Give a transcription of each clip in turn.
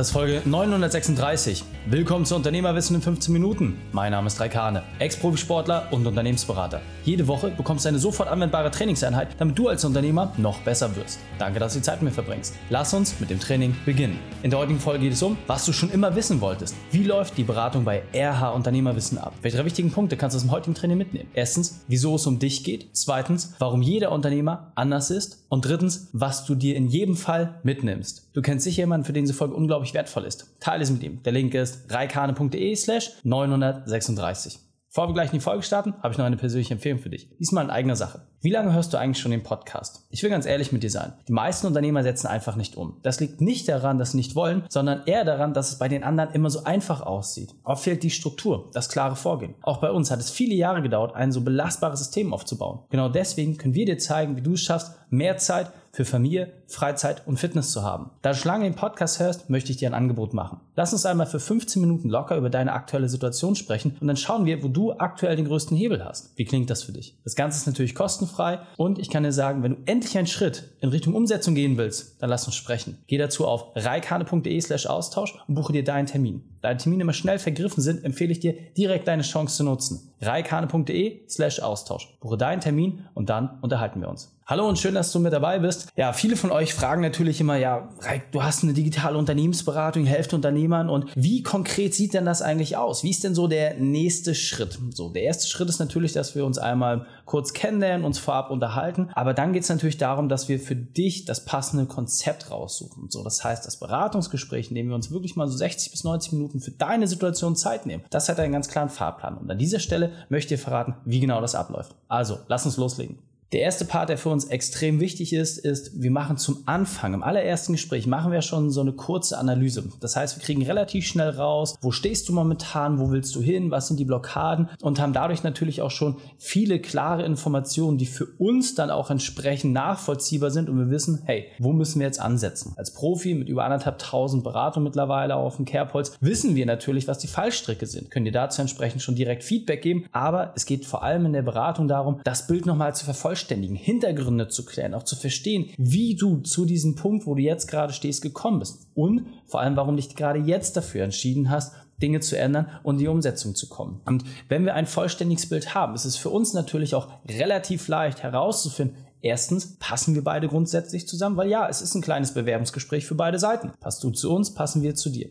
das ist Folge 936. Willkommen zu Unternehmerwissen in 15 Minuten. Mein Name ist Raikane, Ex-Profisportler und Unternehmensberater. Jede Woche bekommst du eine sofort anwendbare Trainingseinheit, damit du als Unternehmer noch besser wirst. Danke, dass du die Zeit mit mir verbringst. Lass uns mit dem Training beginnen. In der heutigen Folge geht es um, was du schon immer wissen wolltest. Wie läuft die Beratung bei RH Unternehmerwissen ab? Welche drei wichtigen Punkte kannst du aus dem heutigen Training mitnehmen? Erstens, wieso es um dich geht. Zweitens, warum jeder Unternehmer anders ist. Und drittens, was du dir in jedem Fall mitnimmst. Du kennst sicher jemanden, für den diese Folge unglaublich wertvoll ist. Teile es mit ihm. Der Link ist reikane.de slash 936. Bevor wir gleich in die Folge starten, habe ich noch eine persönliche Empfehlung für dich. Diesmal in eigener Sache. Wie lange hörst du eigentlich schon den Podcast? Ich will ganz ehrlich mit dir sein. Die meisten Unternehmer setzen einfach nicht um. Das liegt nicht daran, dass sie nicht wollen, sondern eher daran, dass es bei den anderen immer so einfach aussieht. Oft fehlt die Struktur, das klare Vorgehen. Auch bei uns hat es viele Jahre gedauert, ein so belastbares System aufzubauen. Genau deswegen können wir dir zeigen, wie du es schaffst, mehr Zeit für Familie, Freizeit und Fitness zu haben. Da du schon lange den Podcast hörst, möchte ich dir ein Angebot machen. Lass uns einmal für 15 Minuten locker über deine aktuelle Situation sprechen und dann schauen wir, wo du aktuell den größten Hebel hast. Wie klingt das für dich? Das Ganze ist natürlich kostenfrei und ich kann dir sagen, wenn du endlich einen Schritt in Richtung Umsetzung gehen willst, dann lass uns sprechen. Geh dazu auf reikane.de slash Austausch und buche dir deinen Termin. Da die Termine immer schnell vergriffen sind, empfehle ich dir, direkt deine Chance zu nutzen. reikane.de slash Austausch. Buche deinen Termin und dann unterhalten wir uns. Hallo und schön, dass du mit dabei bist. Ja, viele von euch fragen natürlich immer, ja, du hast eine digitale Unternehmensberatung, helft Unternehmern und wie konkret sieht denn das eigentlich aus? Wie ist denn so der nächste Schritt? So, der erste Schritt ist natürlich, dass wir uns einmal kurz kennenlernen, uns vorab unterhalten, aber dann geht es natürlich darum, dass wir für dich das passende Konzept raussuchen. So, das heißt, das Beratungsgespräch, in dem wir uns wirklich mal so 60 bis 90 Minuten für deine Situation Zeit nehmen, das hat einen ganz klaren Fahrplan. Und an dieser Stelle möchte ich dir verraten, wie genau das abläuft. Also, lass uns loslegen. Der erste Part, der für uns extrem wichtig ist, ist, wir machen zum Anfang, im allerersten Gespräch, machen wir schon so eine kurze Analyse. Das heißt, wir kriegen relativ schnell raus, wo stehst du momentan, wo willst du hin, was sind die Blockaden und haben dadurch natürlich auch schon viele klare Informationen, die für uns dann auch entsprechend nachvollziehbar sind und wir wissen, hey, wo müssen wir jetzt ansetzen? Als Profi mit über anderthalb tausend Beratungen mittlerweile auf dem Kerbholz wissen wir natürlich, was die Fallstricke sind, können dir dazu entsprechend schon direkt Feedback geben, aber es geht vor allem in der Beratung darum, das Bild nochmal zu vervollständigen vervollständigen, Hintergründe zu klären, auch zu verstehen, wie du zu diesem Punkt, wo du jetzt gerade stehst, gekommen bist und vor allem, warum dich gerade jetzt dafür entschieden hast, Dinge zu ändern und die Umsetzung zu kommen. Und wenn wir ein vollständiges Bild haben, ist es für uns natürlich auch relativ leicht herauszufinden, Erstens, passen wir beide grundsätzlich zusammen? Weil ja, es ist ein kleines Bewerbungsgespräch für beide Seiten. Passt du zu uns, passen wir zu dir.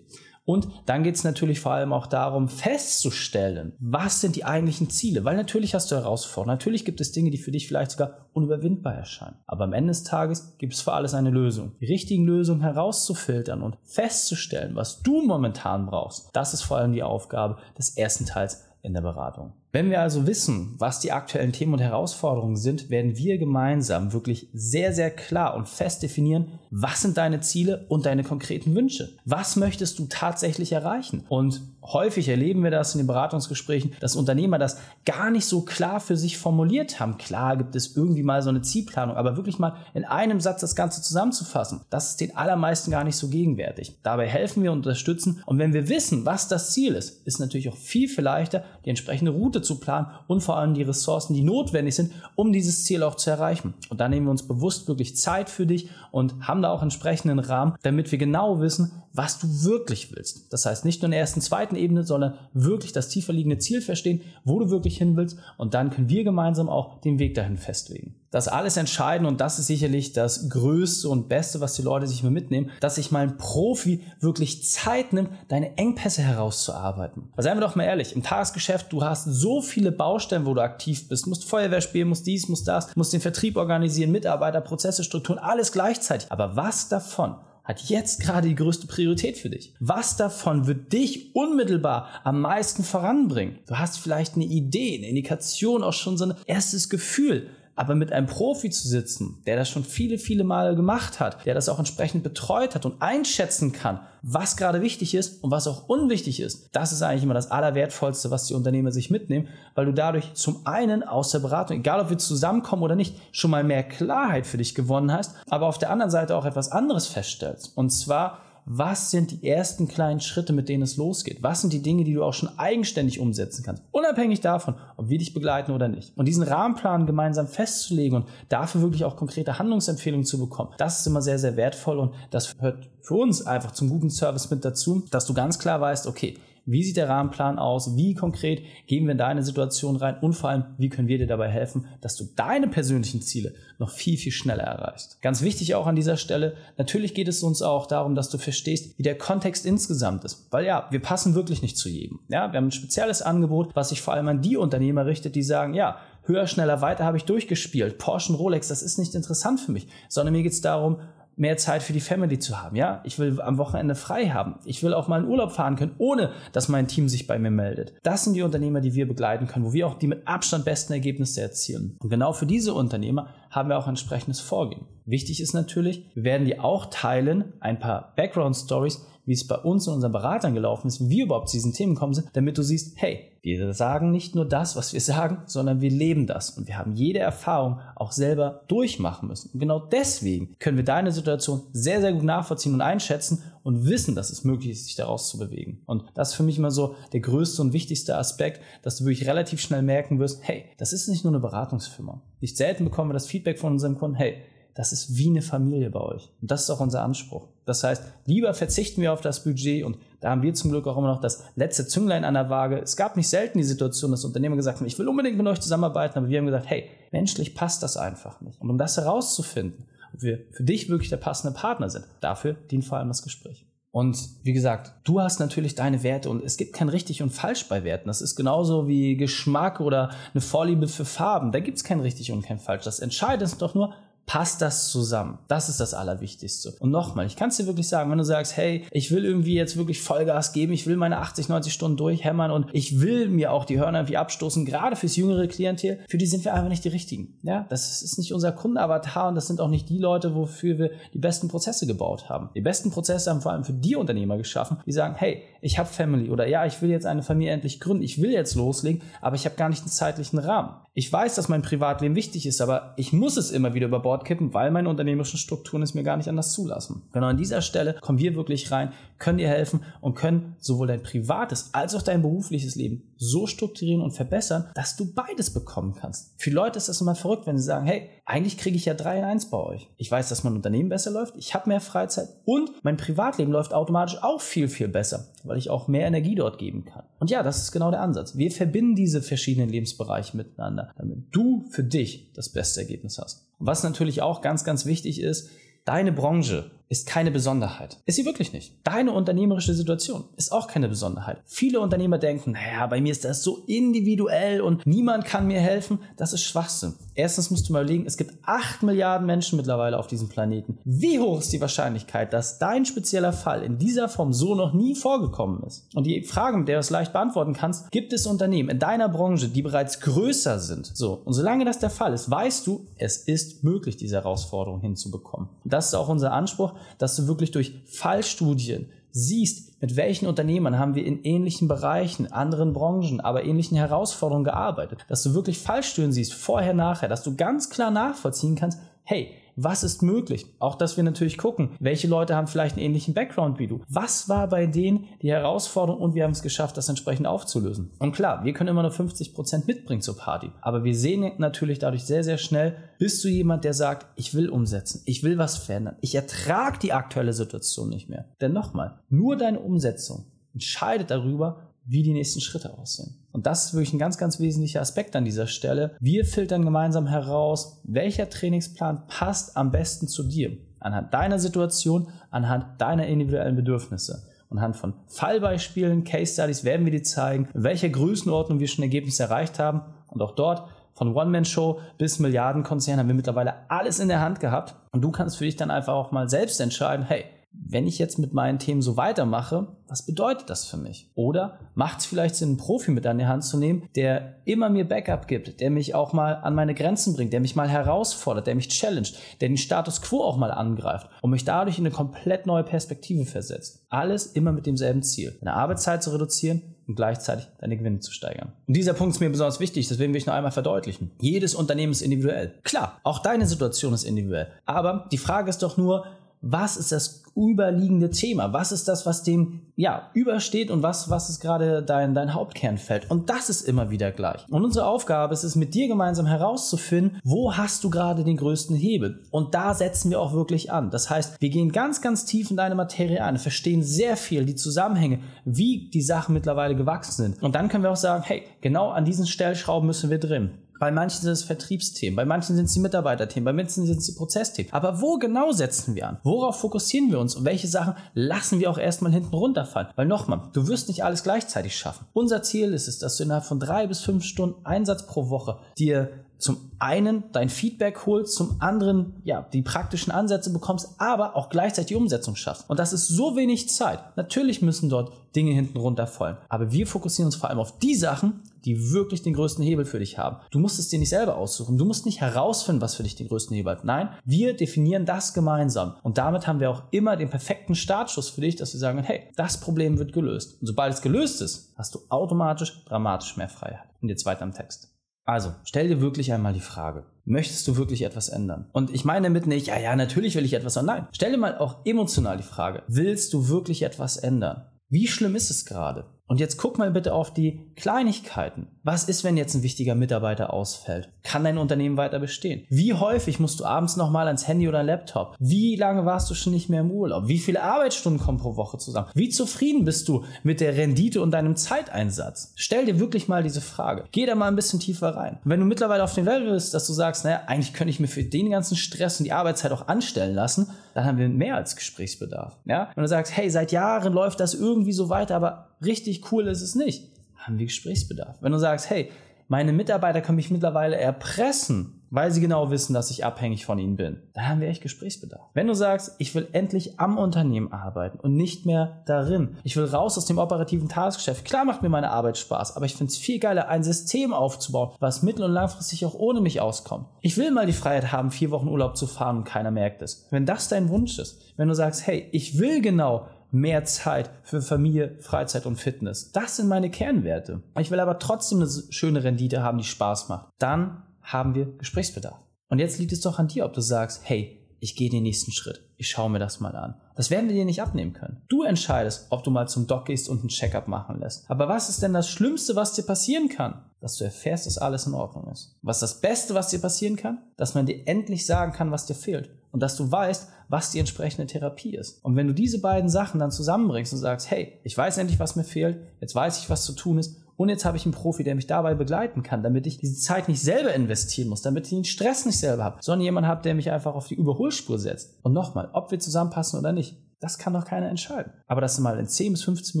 Und dann geht es natürlich vor allem auch darum, festzustellen, was sind die eigentlichen Ziele. Weil natürlich hast du Herausforderungen. Natürlich gibt es Dinge, die für dich vielleicht sogar unüberwindbar erscheinen. Aber am Ende des Tages gibt es für alles eine Lösung. Die richtigen Lösungen herauszufiltern und festzustellen, was du momentan brauchst, das ist vor allem die Aufgabe des ersten Teils in der Beratung. Wenn wir also wissen, was die aktuellen Themen und Herausforderungen sind, werden wir gemeinsam wirklich sehr, sehr klar und fest definieren, was sind deine Ziele und deine konkreten Wünsche. Was möchtest du tatsächlich erreichen? Und häufig erleben wir das in den Beratungsgesprächen, dass Unternehmer das gar nicht so klar für sich formuliert haben. Klar gibt es irgendwie mal so eine Zielplanung, aber wirklich mal in einem Satz das Ganze zusammenzufassen, das ist den allermeisten gar nicht so gegenwärtig. Dabei helfen wir und unterstützen. Und wenn wir wissen, was das Ziel ist, ist natürlich auch viel, viel leichter, die entsprechende Route Route zu planen und vor allem die Ressourcen, die notwendig sind, um dieses Ziel auch zu erreichen. Und da nehmen wir uns bewusst wirklich Zeit für dich und haben da auch entsprechenden Rahmen, damit wir genau wissen, was du wirklich willst. Das heißt nicht nur in der ersten, zweiten Ebene, sondern wirklich das tiefer liegende Ziel verstehen, wo du wirklich hin willst und dann können wir gemeinsam auch den Weg dahin festlegen. Das alles entscheiden und das ist sicherlich das Größte und Beste, was die Leute sich mal mitnehmen, dass sich mal ein Profi wirklich Zeit nimmt, deine Engpässe herauszuarbeiten. Weil seien wir doch mal ehrlich, im Tagesgeschäft, du hast so viele Baustellen, wo du aktiv bist, musst Feuerwehr spielen, musst dies, musst das, musst den Vertrieb organisieren, Mitarbeiter, Prozesse, Strukturen, alles gleichzeitig. Aber was davon hat jetzt gerade die größte Priorität für dich? Was davon wird dich unmittelbar am meisten voranbringen? Du hast vielleicht eine Idee, eine Indikation, auch schon so ein erstes Gefühl. Aber mit einem Profi zu sitzen, der das schon viele, viele Male gemacht hat, der das auch entsprechend betreut hat und einschätzen kann, was gerade wichtig ist und was auch unwichtig ist, das ist eigentlich immer das Allerwertvollste, was die Unternehmer sich mitnehmen, weil du dadurch zum einen aus der Beratung, egal ob wir zusammenkommen oder nicht, schon mal mehr Klarheit für dich gewonnen hast, aber auf der anderen Seite auch etwas anderes feststellst. Und zwar, was sind die ersten kleinen Schritte, mit denen es losgeht? Was sind die Dinge, die du auch schon eigenständig umsetzen kannst? Unabhängig davon, ob wir dich begleiten oder nicht. Und diesen Rahmenplan gemeinsam festzulegen und dafür wirklich auch konkrete Handlungsempfehlungen zu bekommen, das ist immer sehr, sehr wertvoll und das hört für uns einfach zum guten Service mit dazu, dass du ganz klar weißt, okay, wie sieht der Rahmenplan aus? Wie konkret gehen wir in deine Situation rein? Und vor allem, wie können wir dir dabei helfen, dass du deine persönlichen Ziele noch viel, viel schneller erreichst? Ganz wichtig auch an dieser Stelle, natürlich geht es uns auch darum, dass du verstehst, wie der Kontext insgesamt ist. Weil ja, wir passen wirklich nicht zu jedem. Ja, wir haben ein spezielles Angebot, was sich vor allem an die Unternehmer richtet, die sagen, ja, höher, schneller, weiter habe ich durchgespielt. Porsche und Rolex, das ist nicht interessant für mich, sondern mir geht es darum, mehr Zeit für die Family zu haben. Ja, ich will am Wochenende frei haben. Ich will auch mal in Urlaub fahren können, ohne dass mein Team sich bei mir meldet. Das sind die Unternehmer, die wir begleiten können, wo wir auch die mit Abstand besten Ergebnisse erzielen. Und genau für diese Unternehmer haben wir auch entsprechendes Vorgehen. Wichtig ist natürlich, wir werden dir auch teilen, ein paar Background Stories, wie es bei uns und unseren Beratern gelaufen ist, wie überhaupt zu diesen Themen gekommen sind, damit du siehst, hey, wir sagen nicht nur das, was wir sagen, sondern wir leben das. Und wir haben jede Erfahrung auch selber durchmachen müssen. Und genau deswegen können wir deine Situation sehr, sehr gut nachvollziehen und einschätzen und wissen, dass es möglich ist, sich daraus zu bewegen. Und das ist für mich immer so der größte und wichtigste Aspekt, dass du wirklich relativ schnell merken wirst, hey, das ist nicht nur eine Beratungsfirma. Nicht selten bekommen wir das Feedback von unserem Kunden, hey, das ist wie eine Familie bei euch. Und das ist auch unser Anspruch. Das heißt, lieber verzichten wir auf das Budget und da haben wir zum Glück auch immer noch das letzte Zünglein an der Waage. Es gab nicht selten die Situation, dass Unternehmer gesagt haben, ich will unbedingt mit euch zusammenarbeiten, aber wir haben gesagt, hey, menschlich passt das einfach nicht. Und um das herauszufinden, ob wir für dich wirklich der passende Partner sind, dafür dient vor allem das Gespräch. Und wie gesagt, du hast natürlich deine Werte und es gibt kein richtig und falsch bei Werten. Das ist genauso wie Geschmack oder eine Vorliebe für Farben. Da gibt es kein richtig und kein falsch. Das Entscheidende ist doch nur, passt das zusammen? Das ist das Allerwichtigste. Und nochmal, ich kann es dir wirklich sagen, wenn du sagst, hey, ich will irgendwie jetzt wirklich Vollgas geben, ich will meine 80, 90 Stunden durchhämmern und ich will mir auch die Hörner irgendwie abstoßen, gerade fürs jüngere Klientel, für die sind wir einfach nicht die richtigen. Ja, das ist nicht unser Kundenavatar und das sind auch nicht die Leute, wofür wir die besten Prozesse gebaut haben. Die besten Prozesse haben vor allem für die Unternehmer geschaffen, die sagen, hey, ich habe Family oder ja, ich will jetzt eine Familie endlich gründen, ich will jetzt loslegen, aber ich habe gar nicht einen zeitlichen Rahmen. Ich weiß, dass mein Privatleben wichtig ist, aber ich muss es immer wieder über Bord kippen, weil meine unternehmerischen Strukturen es mir gar nicht anders zulassen. Genau an dieser Stelle kommen wir wirklich rein, können dir helfen und können sowohl dein privates als auch dein berufliches Leben so strukturieren und verbessern, dass du beides bekommen kannst. Für Leute ist das immer verrückt, wenn sie sagen, hey, eigentlich kriege ich ja 3 in 1 bei euch. Ich weiß, dass mein Unternehmen besser läuft, ich habe mehr Freizeit und mein Privatleben läuft automatisch auch viel, viel besser, weil ich auch mehr Energie dort geben kann. Und ja, das ist genau der Ansatz. Wir verbinden diese verschiedenen Lebensbereiche miteinander, damit du für dich das beste Ergebnis hast. Was natürlich auch ganz, ganz wichtig ist, deine Branche ist keine Besonderheit. Ist sie wirklich nicht. Deine unternehmerische Situation ist auch keine Besonderheit. Viele Unternehmer denken, naja, bei mir ist das so individuell und niemand kann mir helfen. Das ist Schwachsinn. Erstens musst du mal überlegen, es gibt 8 Milliarden Menschen mittlerweile auf diesem Planeten. Wie hoch ist die Wahrscheinlichkeit, dass dein spezieller Fall in dieser Form so noch nie vorgekommen ist? Und die Frage, mit der du es leicht beantworten kannst, gibt es Unternehmen in deiner Branche, die bereits größer sind? So. Und solange das der Fall ist, weißt du, es ist möglich, diese Herausforderung hinzubekommen. Das ist auch unser Anspruch, dass du wirklich durch Fallstudien siehst, mit welchen Unternehmern haben wir in ähnlichen Bereichen, anderen Branchen, aber ähnlichen Herausforderungen gearbeitet. Dass du wirklich Fallstudien siehst, vorher, nachher, dass du ganz klar nachvollziehen kannst, hey, was ist möglich? Auch, dass wir natürlich gucken, welche Leute haben vielleicht einen ähnlichen Background wie du. Was war bei denen die Herausforderung und wir haben es geschafft, das entsprechend aufzulösen. Und klar, wir können immer nur 50 Prozent mitbringen zur Party. Aber wir sehen natürlich dadurch sehr, sehr schnell, bist du jemand, der sagt, ich will umsetzen, ich will was verändern, ich ertrage die aktuelle Situation nicht mehr. Denn nochmal, nur deine Umsetzung entscheidet darüber, wie die nächsten Schritte aussehen. Und das ist wirklich ein ganz, ganz wesentlicher Aspekt an dieser Stelle. Wir filtern gemeinsam heraus, welcher Trainingsplan passt am besten zu dir. Anhand deiner Situation, anhand deiner individuellen Bedürfnisse. Anhand von Fallbeispielen, Case Studies werden wir dir zeigen, in welcher Größenordnung wir schon Ergebnisse erreicht haben. Und auch dort von One-Man-Show bis Milliardenkonzern haben wir mittlerweile alles in der Hand gehabt. Und du kannst für dich dann einfach auch mal selbst entscheiden, hey, wenn ich jetzt mit meinen Themen so weitermache, was bedeutet das für mich? Oder macht es vielleicht Sinn, einen Profi mit an die Hand zu nehmen, der immer mir Backup gibt, der mich auch mal an meine Grenzen bringt, der mich mal herausfordert, der mich challenged, der den Status quo auch mal angreift und mich dadurch in eine komplett neue Perspektive versetzt. Alles immer mit demselben Ziel, deine Arbeitszeit zu reduzieren und gleichzeitig deine Gewinne zu steigern. Und dieser Punkt ist mir besonders wichtig, deswegen will ich noch einmal verdeutlichen. Jedes Unternehmen ist individuell. Klar, auch deine Situation ist individuell. Aber die Frage ist doch nur, Was ist das überliegende Thema? Was ist das, was dem ja übersteht und was, was ist gerade dein, dein Hauptkernfeld? Und das ist immer wieder gleich. Und unsere Aufgabe ist es, mit dir gemeinsam herauszufinden, wo hast du gerade den größten Hebel? Und da setzen wir auch wirklich an. Das heißt, wir gehen ganz, ganz tief in deine Materie ein, verstehen sehr viel die Zusammenhänge, wie die Sachen mittlerweile gewachsen sind. Und dann können wir auch sagen, hey, genau an diesen Stellschrauben müssen wir drin. Bei manchen sind es Vertriebsthemen, bei manchen sind es die Mitarbeiterthemen, bei manchen sind es die Prozessthemen. Aber wo genau setzen wir an? Worauf fokussieren wir uns? Und welche Sachen lassen wir auch erstmal hinten runterfallen? Weil nochmal, du wirst nicht alles gleichzeitig schaffen. Unser Ziel ist es, dass du innerhalb von drei bis fünf Stunden Einsatz pro Woche dir zum einen dein Feedback holst, zum anderen ja die praktischen Ansätze bekommst, aber auch gleichzeitig die Umsetzung schaffst. Und das ist so wenig Zeit. Natürlich müssen dort Dinge hinten runterfallen, aber wir fokussieren uns vor allem auf die Sachen, die wirklich den größten Hebel für dich haben. Du musst es dir nicht selber aussuchen. Du musst nicht herausfinden, was für dich den größten Hebel hat. Nein, wir definieren das gemeinsam. Und damit haben wir auch immer den perfekten Startschuss für dich, dass wir sagen, hey, das Problem wird gelöst. Und sobald es gelöst ist, hast du automatisch dramatisch mehr Freiheit. Und jetzt weiter am Text. Also, stell dir wirklich einmal die Frage, möchtest du wirklich etwas ändern? Und ich meine damit nicht, ja, ja, natürlich will ich etwas ändern. Nein, stell dir mal auch emotional die Frage, willst du wirklich etwas ändern? Wie schlimm ist es gerade? Und jetzt guck mal bitte auf die Kleinigkeiten. Was ist, wenn jetzt ein wichtiger Mitarbeiter ausfällt? Kann dein Unternehmen weiter bestehen? Wie häufig musst du abends nochmal ans Handy oder Laptop? Wie lange warst du schon nicht mehr im Urlaub? Wie viele Arbeitsstunden kommen pro Woche zusammen? Wie zufrieden bist du mit der Rendite und deinem Zeiteinsatz? Stell dir wirklich mal diese Frage. Geh da mal ein bisschen tiefer rein. wenn du mittlerweile auf dem Level bist, dass du sagst, naja, eigentlich könnte ich mir für den ganzen Stress und die Arbeitszeit auch anstellen lassen, dann haben wir mehr als Gesprächsbedarf. Ja? Wenn du sagst, hey, seit Jahren läuft das irgendwie so weiter, aber richtig cool ist es nicht, haben wir Gesprächsbedarf. Wenn du sagst, hey, meine Mitarbeiter können mich mittlerweile erpressen, weil sie genau wissen, dass ich abhängig von ihnen bin, dann haben wir echt Gesprächsbedarf. Wenn du sagst, ich will endlich am Unternehmen arbeiten und nicht mehr darin, ich will raus aus dem operativen Tagesgeschäft, klar macht mir meine Arbeit Spaß, aber ich finde es viel geiler, ein System aufzubauen, was mittel- und langfristig auch ohne mich auskommt. Ich will mal die Freiheit haben, vier Wochen Urlaub zu fahren und keiner merkt es. Wenn das dein Wunsch ist, wenn du sagst, hey, ich will genau mehr Zeit für Familie, Freizeit und Fitness. Das sind meine Kernwerte. Ich will aber trotzdem eine schöne Rendite haben, die Spaß macht. Dann haben wir Gesprächsbedarf. Und jetzt liegt es doch an dir, ob du sagst, hey, ich gehe den nächsten Schritt. Ich schaue mir das mal an. Das werden wir dir nicht abnehmen können. Du entscheidest, ob du mal zum Doc gehst und einen Checkup machen lässt. Aber was ist denn das Schlimmste, was dir passieren kann? Dass du erfährst, dass alles in Ordnung ist. Was ist das Beste, was dir passieren kann? Dass man dir endlich sagen kann, was dir fehlt. Und dass du weißt, was die entsprechende Therapie ist. Und wenn du diese beiden Sachen dann zusammenbringst und sagst, hey, ich weiß endlich, was mir fehlt, jetzt weiß ich, was zu tun ist und jetzt habe ich einen Profi, der mich dabei begleiten kann, damit ich diese Zeit nicht selber investieren muss, damit ich den Stress nicht selber habe, sondern jemand habe, der mich einfach auf die Überholspur setzt. Und nochmal, ob wir zusammenpassen oder nicht, das kann doch keiner entscheiden. Aber das mal in 10 bis 15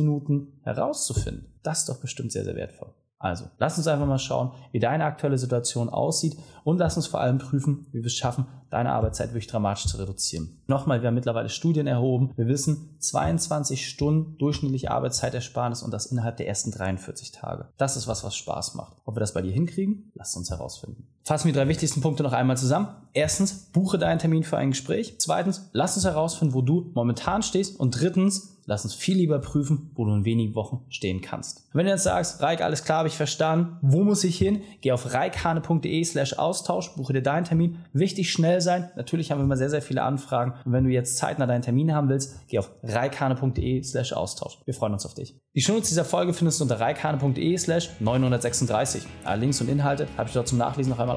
Minuten herauszufinden, das ist doch bestimmt sehr, sehr wertvoll. Also, lass uns einfach mal schauen, wie deine aktuelle Situation aussieht und lass uns vor allem prüfen, wie wir es schaffen, deine Arbeitszeit wirklich dramatisch zu reduzieren. Nochmal, wir haben mittlerweile Studien erhoben. Wir wissen, 22 Stunden durchschnittliche Arbeitszeitersparnis und das innerhalb der ersten 43 Tage. Das ist was, was Spaß macht. Ob wir das bei dir hinkriegen, lass uns herausfinden. Fassen wir die drei wichtigsten Punkte noch einmal zusammen. Erstens, buche deinen Termin für ein Gespräch. Zweitens, lass uns herausfinden, wo du momentan stehst. Und drittens, lass uns viel lieber prüfen, wo du in wenigen Wochen stehen kannst. Wenn du jetzt sagst, Reik, alles klar, habe ich verstanden, wo muss ich hin? Geh auf reikhane.de slash Austausch, buche dir deinen Termin. Wichtig, schnell sein. Natürlich haben wir immer sehr, sehr viele Anfragen. Und wenn du jetzt zeitnah deinen Termin haben willst, geh auf reikhane.de slash Austausch. Wir freuen uns auf dich. Die Shownotes dieser Folge findest du unter reikhane.de slash 936. Alle Links und Inhalte habe ich dort zum Nachlesen noch einmal